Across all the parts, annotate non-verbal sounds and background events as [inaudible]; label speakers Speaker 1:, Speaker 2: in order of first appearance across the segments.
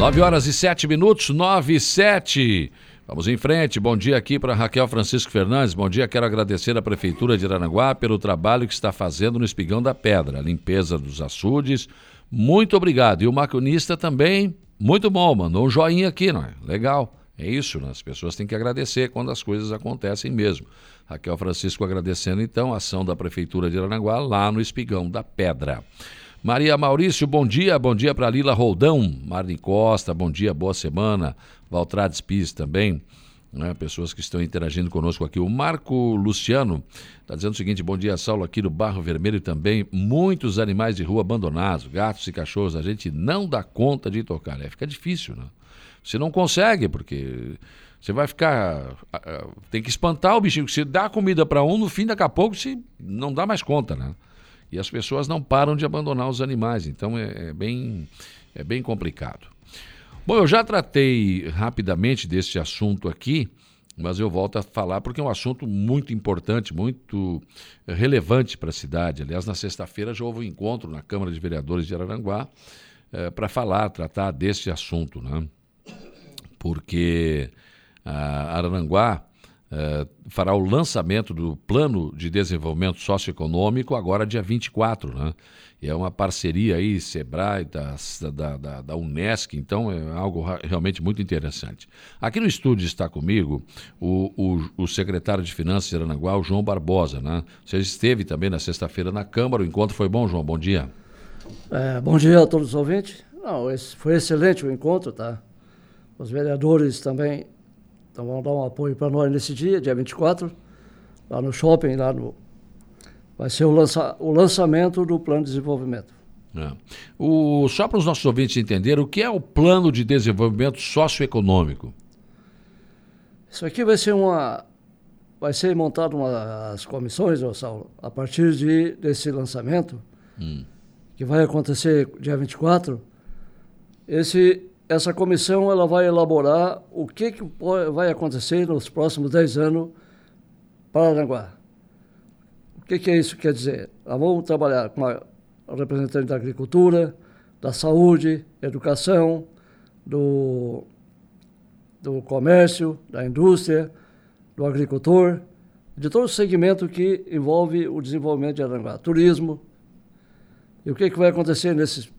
Speaker 1: 9 horas e 7 minutos, 9 e 7. Vamos em frente. Bom dia aqui para Raquel Francisco Fernandes. Bom dia. Quero agradecer à Prefeitura de Aranaguá pelo trabalho que está fazendo no Espigão da Pedra, a limpeza dos açudes. Muito obrigado. E o maquinista também, muito bom. Mandou um joinha aqui, não é? Legal. É isso, né? as pessoas têm que agradecer quando as coisas acontecem mesmo. Raquel Francisco agradecendo então a ação da Prefeitura de Aranaguá lá no Espigão da Pedra. Maria Maurício, bom dia. Bom dia para Lila Roldão. Marlin Costa, bom dia, boa semana. Valtrades Pis também. Né, pessoas que estão interagindo conosco aqui. O Marco Luciano está dizendo o seguinte: bom dia, Saulo, aqui do Barro Vermelho também. Muitos animais de rua abandonados, gatos e cachorros, a gente não dá conta de tocar. É, fica difícil, né? Você não consegue, porque você vai ficar. Tem que espantar o bichinho. Se dá comida para um, no fim, daqui a pouco, se não dá mais conta, né? E as pessoas não param de abandonar os animais, então é, é bem, é bem complicado. Bom, eu já tratei rapidamente desse assunto aqui, mas eu volto a falar porque é um assunto muito importante, muito relevante para a cidade. Aliás, na sexta-feira já houve um encontro na Câmara de Vereadores de Araranguá é, para falar, tratar desse assunto, né? Porque a Araranguá Uh, fará o lançamento do Plano de Desenvolvimento Socioeconômico agora dia 24, né? E é uma parceria aí, Sebrae, da, da, da, da então é algo realmente muito interessante. Aqui no estúdio está comigo o, o, o secretário de Finanças de Aranaguá, o João Barbosa, né? Você esteve também na sexta-feira na Câmara, o encontro foi bom, João? Bom dia.
Speaker 2: É, bom dia a todos os ouvintes. Não, foi excelente o encontro, tá? Os vereadores também então vão dar um apoio para nós nesse dia, dia 24, lá no shopping, lá no. Vai ser o, lança, o lançamento do plano de desenvolvimento.
Speaker 1: É. O, só para os nossos ouvintes entenderem, o que é o plano de desenvolvimento socioeconômico?
Speaker 2: Isso aqui vai ser uma. Vai ser montado uma, as comissões, Saulo, a partir de, desse lançamento, hum. que vai acontecer dia 24. Esse, essa comissão ela vai elaborar o que, que vai acontecer nos próximos 10 anos para Aranguá. O que, que é isso que quer dizer? Nós vamos trabalhar com a representante da agricultura, da saúde, educação, do, do comércio, da indústria, do agricultor, de todo o segmento que envolve o desenvolvimento de Aranguá, turismo. E o que, que vai acontecer nesse,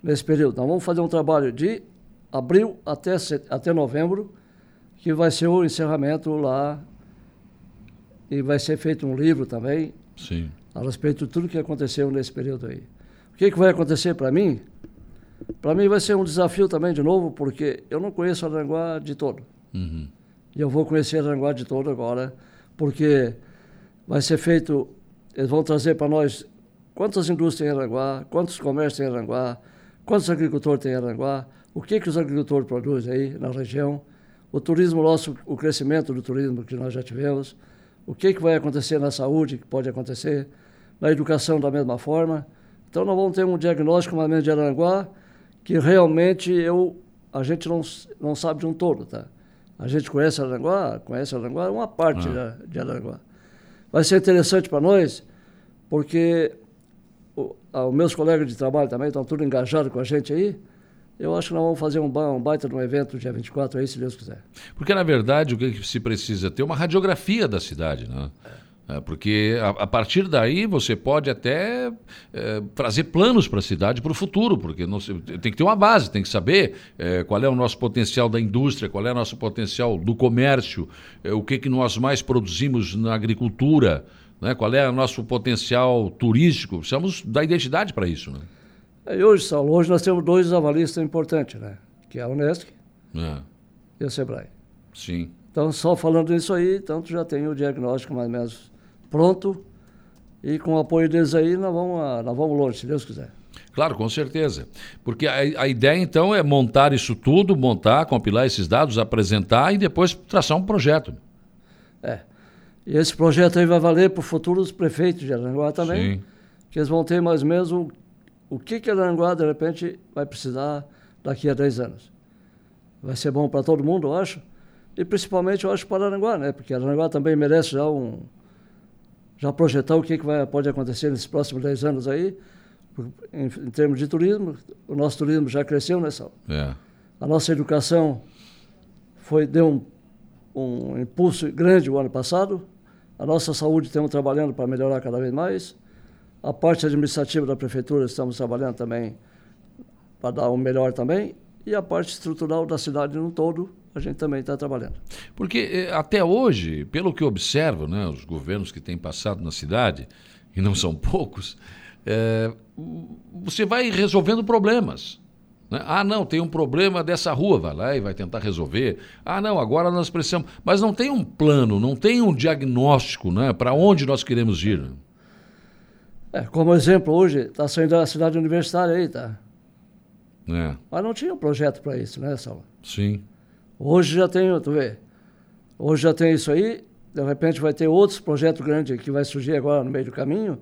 Speaker 2: nesse período? Nós vamos fazer um trabalho de abril até, até novembro, que vai ser o encerramento lá. E vai ser feito um livro também.
Speaker 1: Sim.
Speaker 2: A respeito de tudo que aconteceu nesse período aí. O que, que vai acontecer para mim? Para mim vai ser um desafio também, de novo, porque eu não conheço Aranguá de todo. Uhum. E eu vou conhecer Aranguá de todo agora, porque vai ser feito. Eles vão trazer para nós quantas indústrias tem em Aranguá, quantos comércios tem em Aranguá, quantos agricultores tem em Aranguá, o que, que os agricultores produzem aí na região, o turismo nosso, o crescimento do turismo que nós já tivemos, o que, que vai acontecer na saúde, que pode acontecer, na educação da mesma forma. Então nós vamos ter um diagnóstico mais ou menos de Aranguá que realmente eu, a gente não, não sabe de um todo, tá? A gente conhece Aranguá, conhece Aranguá, uma parte ah. de Aranguá. Vai ser interessante para nós, porque os meus colegas de trabalho também estão tudo engajados com a gente aí, eu acho que nós vamos fazer um, um baita de um evento dia 24 aí, se Deus quiser.
Speaker 1: Porque, na verdade, o que se precisa ter é uma radiografia da cidade, né? É. porque a, a, partir daí você pode até é, trazer planos para a cidade para o futuro, porque não, tem que ter uma base, tem que saber é, qual é o nosso potencial da indústria, qual é o nosso potencial do comércio, é, o que, que nós mais produzimos na agricultura, né, qual é o nosso potencial turístico. Precisamos da identidade para isso. Né?
Speaker 2: E hoje, Saulo, hoje nós temos dois avalistas importantes, né? Que é a Unesc é. e a Sebrae.
Speaker 1: Sim.
Speaker 2: Então, só falando nisso aí, tanto já tem o diagnóstico mais ou menos pronto. E com o apoio deles aí, nós vamos, nós vamos longe, se Deus quiser.
Speaker 1: Claro, com certeza. Porque a, a, ideia, então, é montar isso tudo, montar, compilar esses dados, apresentar e depois traçar um projeto.
Speaker 2: É. E esse projeto aí vai valer para futuros prefeitos de Aranguá também. Sim. Que eles vão ter mais ou menos o que, que Aranguá, de repente, vai precisar daqui a 10 anos. Vai ser bom para todo mundo, eu acho. E principalmente, eu acho, para Aranguá, né? Porque Aranguá também merece já um... Já projetar o que, que vai, pode acontecer nesses próximos 10 anos aí, em, em termos de turismo. O nosso turismo já cresceu, né, Sal?
Speaker 1: É.
Speaker 2: A nossa educação foi, deu um, um impulso grande o ano passado. A nossa saúde estamos trabalhando para melhorar cada vez mais. A parte administrativa da prefeitura estamos trabalhando também para dar um melhor também. E a parte estrutural da cidade no todo, a gente também está trabalhando.
Speaker 1: Porque eh, até hoje, pelo que observo, né, os governos que têm passado na cidade, e não são poucos, é, você vai resolvendo problemas. Né? Ah, não, tem um problema dessa rua, vai lá e vai tentar resolver. Ah, não, agora nós precisamos. Mas não tem um plano, não tem um diagnóstico né, para onde nós queremos ir.
Speaker 2: É, como exemplo, hoje está saindo a cidade universitária aí, tá?
Speaker 1: É.
Speaker 2: Mas não tinha um projeto para isso, né, Saulo?
Speaker 1: Sim.
Speaker 2: Hoje já tem, tu vê, hoje já tem isso aí, de repente vai ter outros projetos grandes que vai surgir agora no meio do caminho,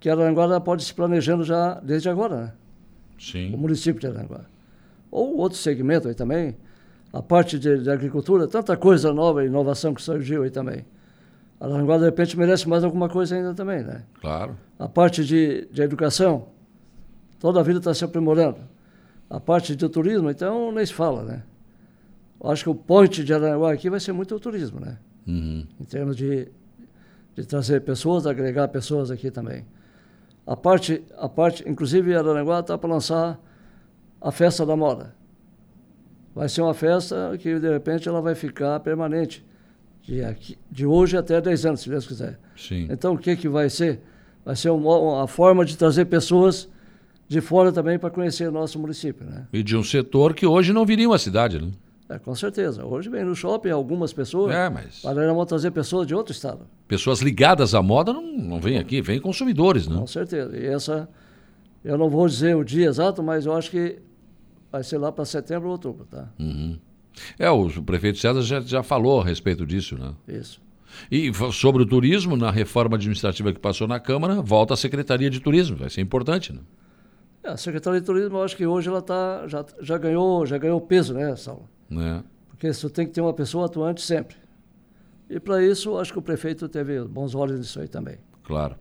Speaker 2: que Aranguá pode se planejando já desde agora, né?
Speaker 1: Sim.
Speaker 2: O município de Aranguá. Ou outro segmento aí também, a parte de, de, agricultura, tanta coisa nova, inovação que surgiu aí também. Aranguá, de repente, merece mais alguma coisa ainda também, né?
Speaker 1: Claro.
Speaker 2: A parte de, de educação, toda a vida está se aprimorando. A parte de turismo, então, nem se fala, né? Acho que o point de Aranguá aqui vai ser muito o turismo, né?
Speaker 1: Uhum.
Speaker 2: Em termos de, de trazer pessoas, agregar pessoas aqui também. A parte, a parte inclusive, Araranguá está para lançar a festa da moda. Vai ser uma festa que, de repente, ela vai ficar permanente. De, aqui, de hoje até 10 anos, se Deus quiser.
Speaker 1: Sim.
Speaker 2: Então, o que, que vai ser? Vai ser uma, uma forma de trazer pessoas de fora também para conhecer o nosso município. Né?
Speaker 1: E de um setor que hoje não viria uma cidade, né?
Speaker 2: É, com certeza. Hoje vem no shopping algumas pessoas.
Speaker 1: É, mas.
Speaker 2: Para vão trazer pessoas de outro estado.
Speaker 1: Pessoas ligadas à moda não, não vêm aqui, vêm consumidores, né?
Speaker 2: Com certeza. E essa, eu não vou dizer o dia exato, mas eu acho que vai ser lá para setembro ou outubro, tá?
Speaker 1: Uhum. É, o, o prefeito César já, já falou a respeito disso, né?
Speaker 2: Isso.
Speaker 1: E sobre o turismo, na reforma administrativa que passou na Câmara, volta a Secretaria de Turismo. Vai ser importante, né?
Speaker 2: É, a Secretaria de Turismo, eu acho que hoje ela tá, já, já ganhou já ganhou peso, né, Saulo?
Speaker 1: É.
Speaker 2: Porque você tem que ter uma pessoa atuante sempre. E para isso, acho que o prefeito teve bons olhos nisso aí também.
Speaker 1: Claro.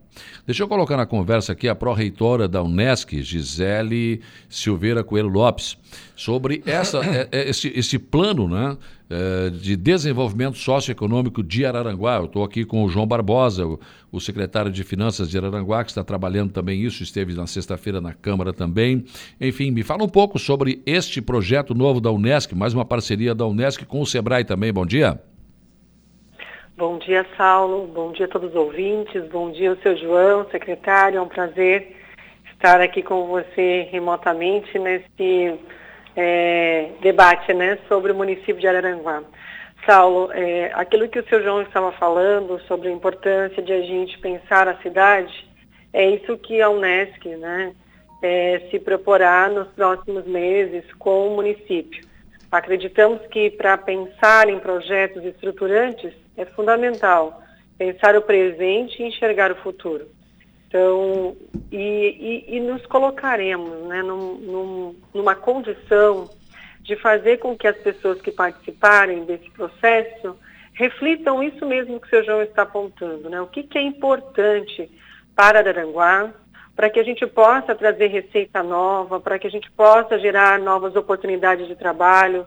Speaker 1: Deixa eu colocar na conversa aqui a pró-reitora da Unesc, Gisele Silveira Coelho Lopes, sobre essa, [coughs] é, é, esse, esse plano né, é, de desenvolvimento socioeconômico de Araranguá. Eu estou aqui com o João Barbosa, o, o, secretário de Finanças de Araranguá, que está trabalhando também isso, esteve na sexta-feira na Câmara também. Enfim, me fala um pouco sobre este projeto novo da Unesc, mais uma parceria da Unesc com o Sebrae também. Bom dia.
Speaker 3: Bom dia, Saulo. Bom dia a todos os ouvintes. Bom dia, o seu João, secretário. É um prazer estar aqui com você remotamente nesse é, debate né, sobre o município de Araranguá. Saulo, é, aquilo que o seu João estava falando sobre a importância de a gente pensar a cidade, é isso que a Unesc né, é, se proporá nos próximos meses com o município. Acreditamos que para pensar em projetos estruturantes, é fundamental pensar o presente e enxergar o futuro. Então, e, e, e nos colocaremos né, num, num, numa condição de fazer com que as pessoas que participarem desse processo reflitam isso mesmo que o seu João está apontando, né? O que, que é importante para Araranguá, para que a gente possa trazer receita nova, para que a gente possa gerar novas oportunidades de trabalho,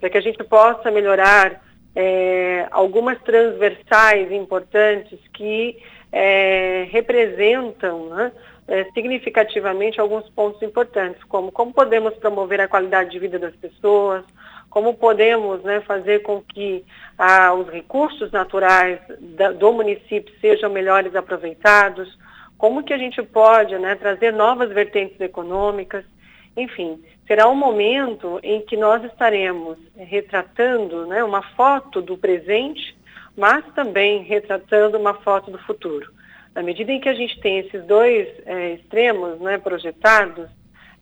Speaker 3: para que a gente possa melhorar é, algumas transversais importantes que é, representam né, é, significativamente alguns pontos importantes, como como podemos promover a qualidade de vida das pessoas, como podemos né, fazer com que os recursos naturais da, do município sejam melhores aproveitados, como que a gente pode né, trazer novas vertentes econômicas, enfim, será um momento em que nós estaremos retratando né, uma foto do presente, mas também retratando uma foto do futuro. Na medida em que a gente tem esses dois é, extremos né, projetados,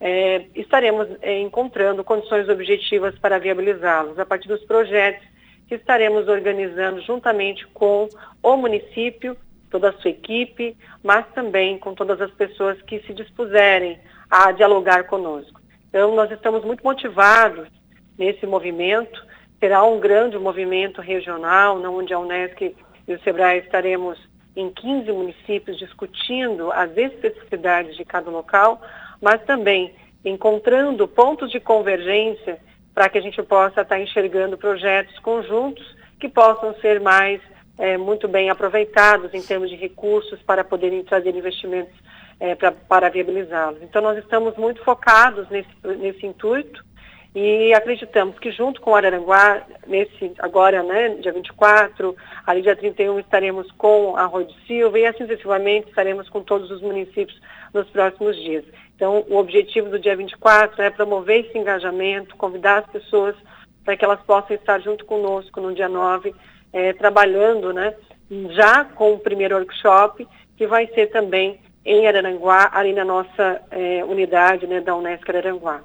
Speaker 3: é, estaremos é, encontrando condições objetivas para viabilizá-los a partir dos projetos que estaremos organizando juntamente com o município, toda a sua equipe, mas também com todas as pessoas que se dispuserem a dialogar conosco. Então, nós estamos muito motivados nesse movimento. Será um grande movimento regional, onde a Unesc e o SEBRAE estaremos em 15 municípios discutindo as especificidades de cada local, mas também encontrando pontos de convergência para que a gente possa estar enxergando projetos conjuntos que possam ser mais é, muito bem aproveitados em termos de recursos para poderem trazer investimentos é, pra, para viabilizá-los. Então, nós estamos muito focados nesse, nesse intuito e acreditamos que junto com Araranguá, nesse agora, né, dia 24, ali dia 31 estaremos com a Rui de Silva e assim sucessivamente estaremos com todos os municípios nos próximos dias. Então, o objetivo do dia 24 é promover esse engajamento, convidar as pessoas para que elas possam estar junto conosco no dia 9, é, trabalhando, né, já com o primeiro workshop, que vai ser também em Araranguá, ali na nossa é, unidade né, da Unesco Araranguá.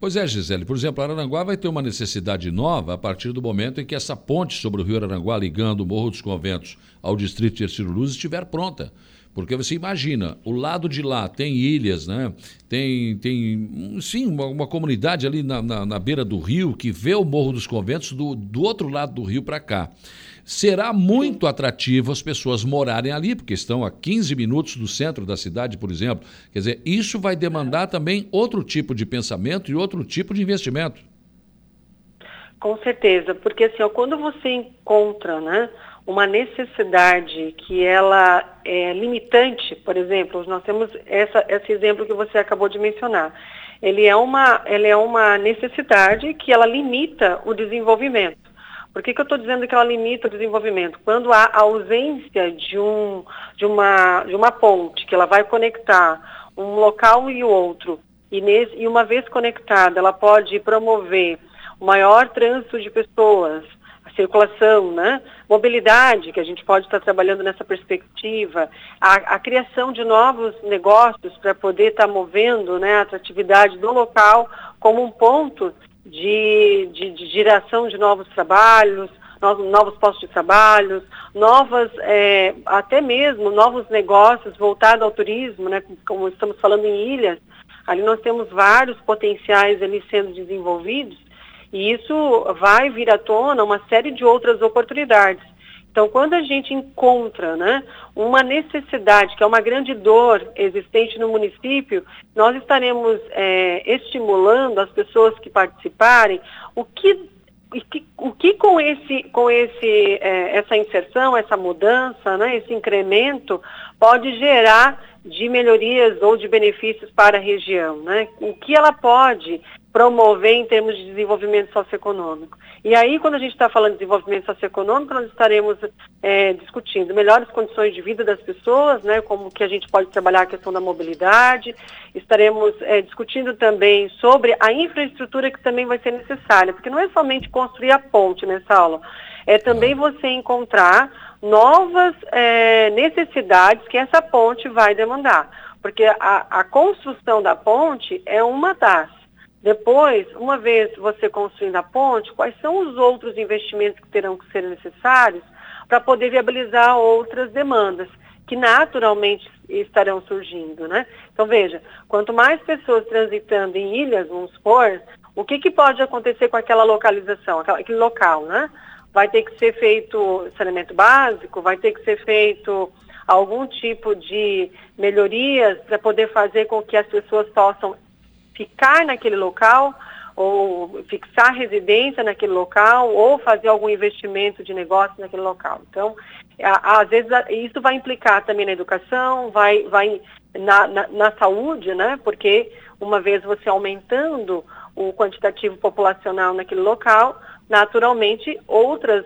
Speaker 1: Pois é, Gisele. Por exemplo, Araranguá vai ter uma necessidade nova a partir do momento em que essa ponte sobre o rio Araranguá, ligando o Morro dos Conventos ao distrito de Ercílio Luz, estiver pronta. Porque você imagina, o lado de lá tem ilhas, né? tem, tem sim, uma, uma comunidade ali na, na, na, beira do rio que vê o Morro dos Conventos do, do outro lado do rio para cá será muito atrativo as pessoas morarem ali, porque estão a 15 minutos do centro da cidade, por exemplo. Quer dizer, isso vai demandar também outro tipo de pensamento e outro tipo de investimento.
Speaker 3: Com certeza, porque assim, ó, quando você encontra né, uma necessidade que ela é limitante, por exemplo, nós temos essa, esse exemplo que você acabou de mencionar. Ele é uma, ele é uma necessidade que ela limita o desenvolvimento. Por que, que eu estou dizendo que ela limita o desenvolvimento? Quando há ausência de, um, de, uma, de uma ponte que ela vai conectar um local e o outro, e, nesse, e uma vez conectada, ela pode promover o maior trânsito de pessoas, circulação, né? mobilidade, que a gente pode estar trabalhando nessa perspectiva, a, a criação de novos negócios para poder estar movendo né, a atratividade do local como um ponto de, de, de geração de novos trabalhos, novos, novos postos de trabalho, novas, é, até mesmo novos negócios voltados ao turismo, né, como estamos falando em ilhas, ali nós temos vários potenciais ali sendo desenvolvidos e isso vai vir à tona uma série de outras oportunidades. Então, quando a gente encontra né, uma necessidade, que é uma grande dor existente no município, nós estaremos é, estimulando as pessoas que participarem o que, o que com, esse, com esse, é, essa inserção, essa mudança, né, esse incremento, pode gerar de melhorias ou de benefícios para a região. Né? O que ela pode promover em termos de desenvolvimento socioeconômico. E aí, quando a gente está falando de desenvolvimento socioeconômico, nós estaremos é, discutindo melhores condições de vida das pessoas, né, como que a gente pode trabalhar a questão da mobilidade, estaremos é, discutindo também sobre a infraestrutura que também vai ser necessária, porque não é somente construir a ponte nessa aula, é também você encontrar novas é, necessidades que essa ponte vai demandar, porque a, a construção da ponte é uma das depois, uma vez você construindo a ponte, quais são os outros investimentos que terão que ser necessários para poder viabilizar outras demandas que naturalmente estarão surgindo, né? Então veja, quanto mais pessoas transitando em ilhas, vamos supor, o que, que pode acontecer com aquela localização, aquele local, né? Vai ter que ser feito saneamento básico, vai ter que ser feito algum tipo de melhorias para poder fazer com que as pessoas possam ficar naquele local ou fixar residência naquele local ou fazer algum investimento de negócio naquele local. Então, às vezes isso vai implicar também na educação, vai, vai na, na, na saúde, né? Porque uma vez você aumentando o quantitativo populacional naquele local, naturalmente outras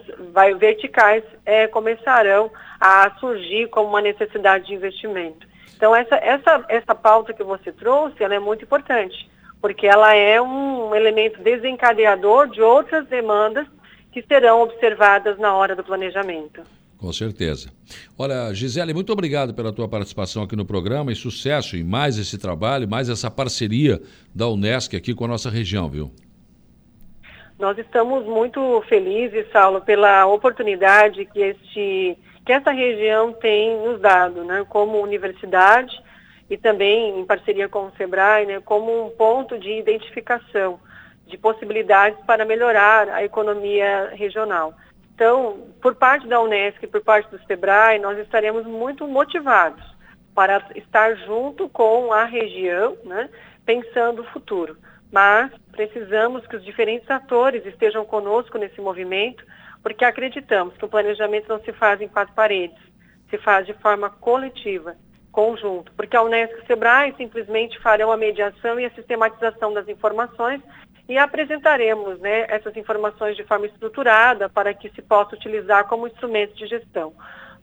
Speaker 3: verticais é, começarão a surgir como uma necessidade de investimento. Então, essa, essa, essa pauta que você trouxe, ela é muito importante, porque ela é um elemento desencadeador de outras demandas que serão observadas na hora do planejamento.
Speaker 1: Com certeza. Olha, Gisele, muito obrigado pela tua participação aqui no programa e sucesso em mais esse trabalho, mais essa parceria da Unesc aqui com a nossa região, viu?
Speaker 3: Nós estamos muito felizes, Saulo, pela oportunidade que este que essa região tem nos dado, né, como universidade e também em parceria com o SEBRAE, né, como um ponto de identificação de possibilidades para melhorar a economia regional. Então, por parte da Unesco e por parte do SEBRAE, nós estaremos muito motivados para estar junto com a região, né, pensando o futuro. mas precisamos que os diferentes atores estejam conosco nesse movimento, porque acreditamos que o planejamento não se faz em quatro paredes, se faz de forma coletiva, conjunto, porque a Unesco e o SEBRAE simplesmente farão a mediação e a sistematização das informações e apresentaremos né, essas informações de forma estruturada para que se possa utilizar como instrumento de gestão.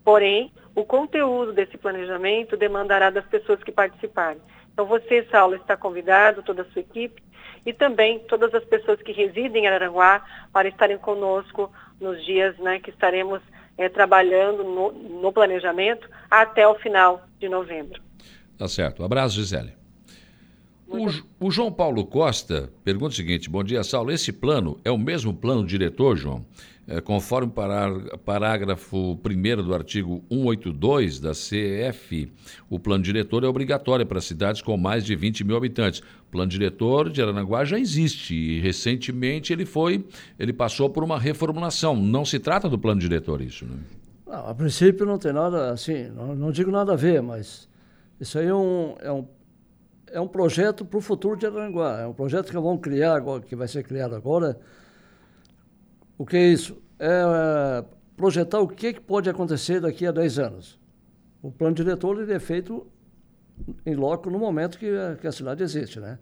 Speaker 3: Porém, o conteúdo desse planejamento demandará das pessoas que participarem. Então, você, Saulo, está convidado, toda a sua equipe, e também todas as pessoas que residem em Araranguá para estarem conosco nos dias né, que estaremos é, trabalhando no, no, planejamento até o final de novembro.
Speaker 1: Tá certo. Um abraço, Gisele. O, o, João Paulo Costa pergunta o seguinte: Bom dia, Saulo. Esse plano é o mesmo plano diretor, João? É, conforme parágrafo 1 do artigo 182 da CF, o plano diretor é obrigatório para cidades com mais de 20 mil habitantes. O plano diretor de Aranaguá já existe e recentemente ele foi, ele passou por uma reformulação. Não se trata do plano diretor isso, né?
Speaker 2: Não, a princípio não tem nada assim, não, não digo nada a ver, mas isso aí é um, é um é um projeto para o futuro de Aranguá. É um projeto que vamos criar agora, que vai ser criado agora. O que é isso? É, projetar o que, que pode acontecer daqui a 10 anos. O plano diretor ele é feito em loco no momento que a, que a cidade existe, né?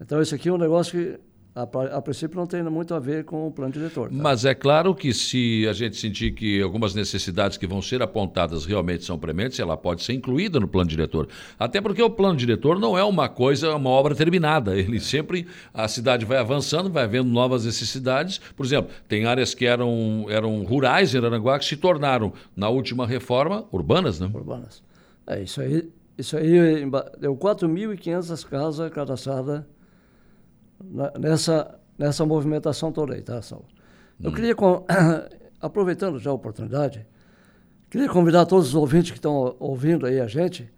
Speaker 2: Então, esse aqui é um negócio que a, a, princípio não tem muito a ver com o plano diretor. Tá?
Speaker 1: Mas é claro que se a gente sentir que algumas necessidades que vão ser apontadas realmente são prementes, ela pode ser incluída no plano diretor. Até porque o plano diretor não é uma coisa, uma obra terminada. Ele sempre, a cidade vai avançando, vai havendo novas necessidades. Por exemplo, tem áreas que eram, eram rurais em Aranguá que se tornaram, na última reforma, urbanas, né?
Speaker 2: Urbanas. É, isso aí, isso aí deu 4.500 casas cadastradas nessa, nessa movimentação toda aí, tá, Saulo? Eu hum. queria, [coughs] aproveitando já a oportunidade, queria convidar todos os ouvintes que estão ouvindo aí a gente,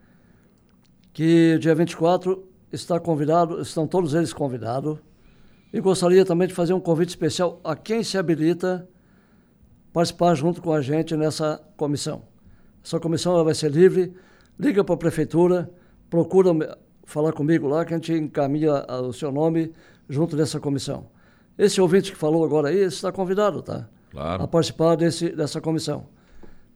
Speaker 2: que dia 24 está convidado, estão todos eles convidados, e gostaria também de fazer um convite especial a quem se habilita participar junto com a gente nessa comissão. Essa comissão vai ser livre, liga para a prefeitura, procura falar comigo lá, que a gente encaminha o seu nome junto dessa comissão. Esse ouvinte que falou agora aí está convidado, tá?
Speaker 1: Claro.
Speaker 2: A participar desse, dessa comissão.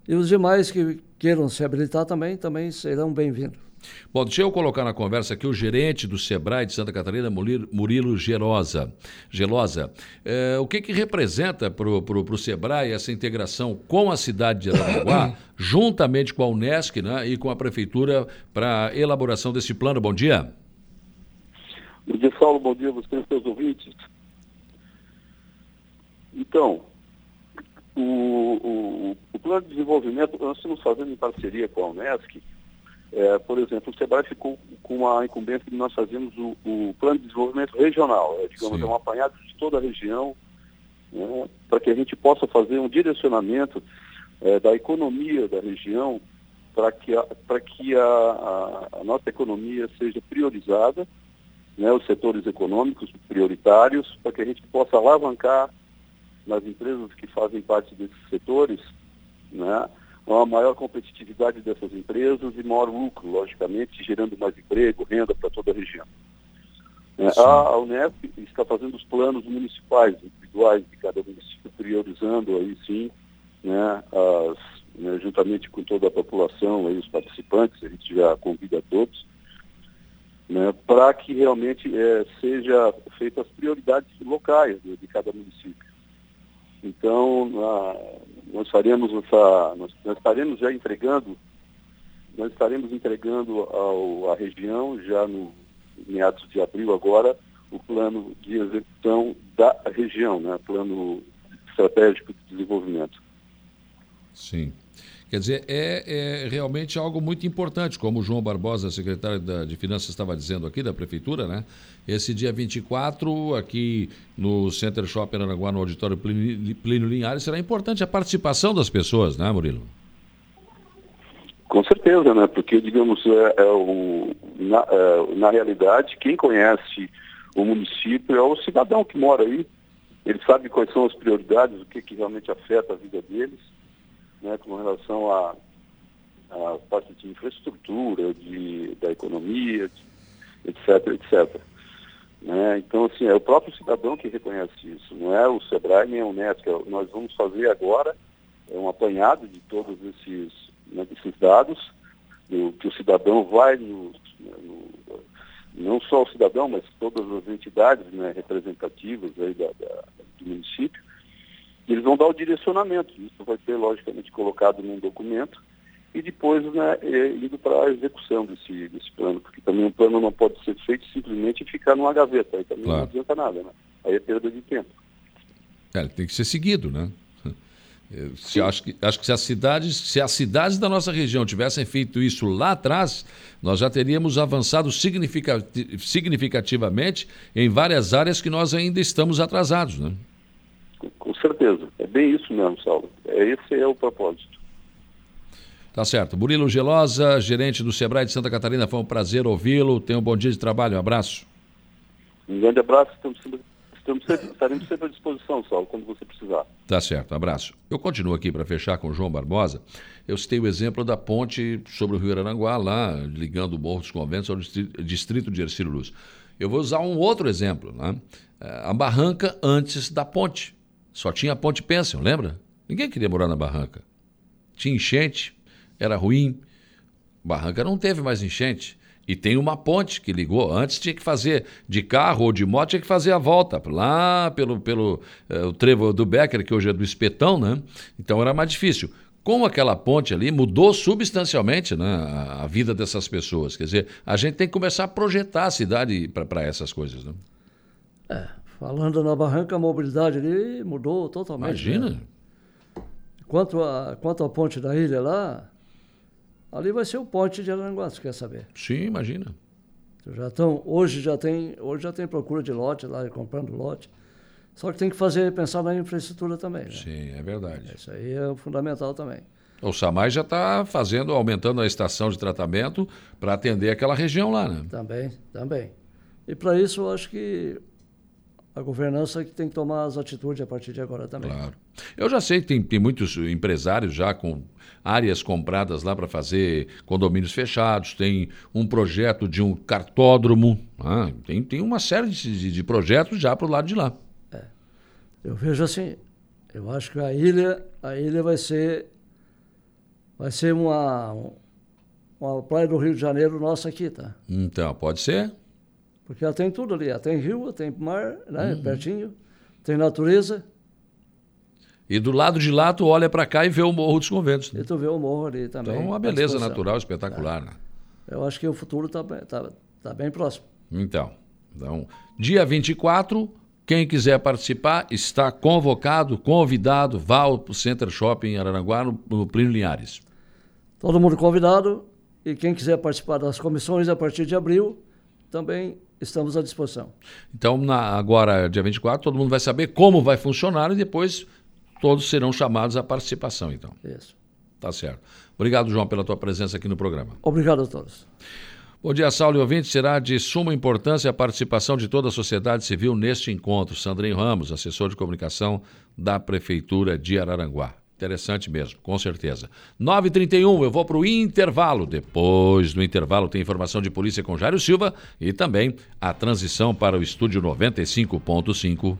Speaker 2: E os demais que queiram se habilitar também, também serão bem-vindos.
Speaker 1: Bom, deixa eu colocar na conversa aqui o gerente do Sebrae de Santa Catarina, Murilo Gerosa. Gelosa, é, o que, que representa para o Sebrae essa integração com a cidade de Aranaguá, [coughs] juntamente com a Unesc né, e com a Prefeitura, para a elaboração desse plano? Bom dia.
Speaker 4: Bom dia, Saulo. Bom dia a vocês, seus ouvintes. Então, o, o, o, plano de desenvolvimento, nós estamos fazendo em parceria com a Unesc. É, por exemplo, o SEBRAE ficou com a incumbência de nós fazermos o, o plano de desenvolvimento regional, é, digamos, é um apanhado de toda a região, né, para que a gente possa fazer um direcionamento é, da economia da região para que, a, que a, a, a nossa economia seja priorizada né, os setores econômicos prioritários, para que a gente possa alavancar nas empresas que fazem parte desses setores né, uma maior competitividade dessas empresas e maior lucro, logicamente, gerando mais emprego, renda para toda a região. É, a, a Unesp está fazendo os planos municipais, individuais de cada município, priorizando aí sim, né, as, né, juntamente com toda a população, aí, os participantes, a gente já convida todos, né, para que realmente é, seja feitas as prioridades locais de, de cada município. Então, nós faremos essa, nós, nós, estaremos já entregando, nós estaremos entregando ao, à região já no meados de abril agora o plano de execução da região, né, plano estratégico de desenvolvimento.
Speaker 1: Sim. Quer dizer, é, é, realmente algo muito importante, como o João Barbosa, secretário da, de Finanças, estava dizendo aqui, da Prefeitura, né? Esse dia 24, aqui no Center Shopping Aranaguá, no auditório Plínio Linhares, será importante a participação das pessoas, né, Murilo?
Speaker 4: Com certeza, né? Porque, digamos, é, é o, na, é, na realidade, quem conhece o município é o cidadão que mora aí. Ele sabe quais são as prioridades, o que, que realmente afeta a vida deles né, com relação à a, a, parte de infraestrutura, de, da economia, de, etc, etc. Né? Então, assim, é o próprio cidadão que reconhece isso, não é o SEBRAE nem a Unesco. É nós vamos fazer agora é um apanhado de todos esses, né, esses dados, do, que o cidadão vai no, no, não só o cidadão, mas todas as entidades né, representativas aí da, da, do município, eles vão dar o direcionamento. Isso vai ser, logicamente, colocado num documento e depois né, é, indo para a execução desse, desse plano, porque também um plano não pode ser feito simplesmente e ficar numa gaveta, aí também claro. não adianta nada, né? Aí é perda de tempo.
Speaker 1: É, tem que ser seguido, né? [laughs] Se, acho, que, acho que se as cidades, se as cidades da nossa região tivessem feito isso lá atrás, nós já teríamos avançado significativamente em várias áreas que nós ainda estamos atrasados, né?
Speaker 4: Certeza. É bem isso mesmo, Saulo. É, esse é o propósito.
Speaker 1: Tá certo. Murilo Gelosa, gerente do Sebrae de Santa Catarina, foi um prazer ouvi-lo. Tenha um bom dia de trabalho. Um abraço.
Speaker 4: Um grande abraço. Estamos sempre, estamos sempre, estaremos sempre à disposição, Saulo, quando você precisar.
Speaker 1: Tá certo. Abraço. Eu continuo aqui para fechar com o João Barbosa. Eu citei o exemplo da ponte sobre o Rio Aranguá, lá, ligando o Morro dos Conventos ao distrito de Ercílio Luz. Eu vou usar um outro exemplo, né? A barranca antes da ponte. Só tinha a ponte Pension, lembra? Ninguém queria morar na barranca. Tinha enchente, era ruim. Barranca não teve mais enchente. E tem uma ponte que ligou. Antes tinha que fazer de carro ou de moto, tinha que fazer a volta lá pelo, pelo eh, trevo do Becker, que hoje é do Espetão, né? Então era mais difícil. Com aquela ponte ali, mudou substancialmente né, a, a, vida dessas pessoas. Quer dizer, a gente tem que começar a projetar a cidade para essas coisas. Né?
Speaker 2: É, Falando na barranca, a mobilidade ali mudou totalmente.
Speaker 1: Imagina. Né?
Speaker 2: Quanto, a, quanto à ponte da ilha lá, ali vai ser o ponte de Aranguá, você quer saber?
Speaker 1: Sim, imagina.
Speaker 2: Já tão, hoje, já tem, hoje já tem procura de lote lá, comprando lote. Só que tem que fazer, pensar na infraestrutura também. Né?
Speaker 1: Sim, é verdade.
Speaker 2: Isso aí é fundamental também.
Speaker 1: O SAMAI já está fazendo, aumentando a estação de tratamento para atender aquela região lá, né?
Speaker 2: Também, também. E para isso, eu acho que a governança que tem que tomar as atitudes a partir de agora também.
Speaker 1: Claro. Eu já sei que tem, tem muitos empresários já com áreas compradas lá para fazer condomínios fechados, tem um projeto de um cartódromo, ah, tem, tem uma série de, de projetos já para o lado de lá.
Speaker 2: É. Eu vejo assim, eu acho que a ilha, a ilha vai ser, vai ser uma, uma praia do Rio de Janeiro nossa aqui, tá?
Speaker 1: Então, pode ser.
Speaker 2: Porque ela tem tudo ali. Ela tem rio, tem mar, né? Uhum. Pertinho. Tem natureza.
Speaker 1: E do lado de lá, tu olha para cá e vê o Morro dos Conventos.
Speaker 2: Né? E tu vê o morro ali também.
Speaker 1: Então, uma beleza natural espetacular, é. né?
Speaker 2: Eu acho que o futuro está tá, tá bem próximo.
Speaker 1: Então, então, dia 24, quem quiser participar está convocado, convidado, vá ao Center Shopping em Araranguá, no, no Plínio Linhares.
Speaker 2: Todo mundo convidado e quem quiser participar das comissões a partir de abril, também estamos à disposição.
Speaker 1: Então, na, agora, dia 24, todo mundo vai saber como vai funcionar e depois todos serão chamados à participação, então.
Speaker 2: Isso.
Speaker 1: Tá certo. Obrigado, João, pela tua presença aqui no programa.
Speaker 2: Obrigado a todos.
Speaker 1: Bom dia, Saulo e ouvinte. Será de suma importância a participação de toda a sociedade civil neste encontro. Sandrinho Ramos, assessor de comunicação da Prefeitura de Araranguá. Interessante mesmo, com certeza. 9h31, eu vou para o intervalo. Depois do intervalo tem informação de polícia com Jairo Silva e também a transição para o estúdio 95.5.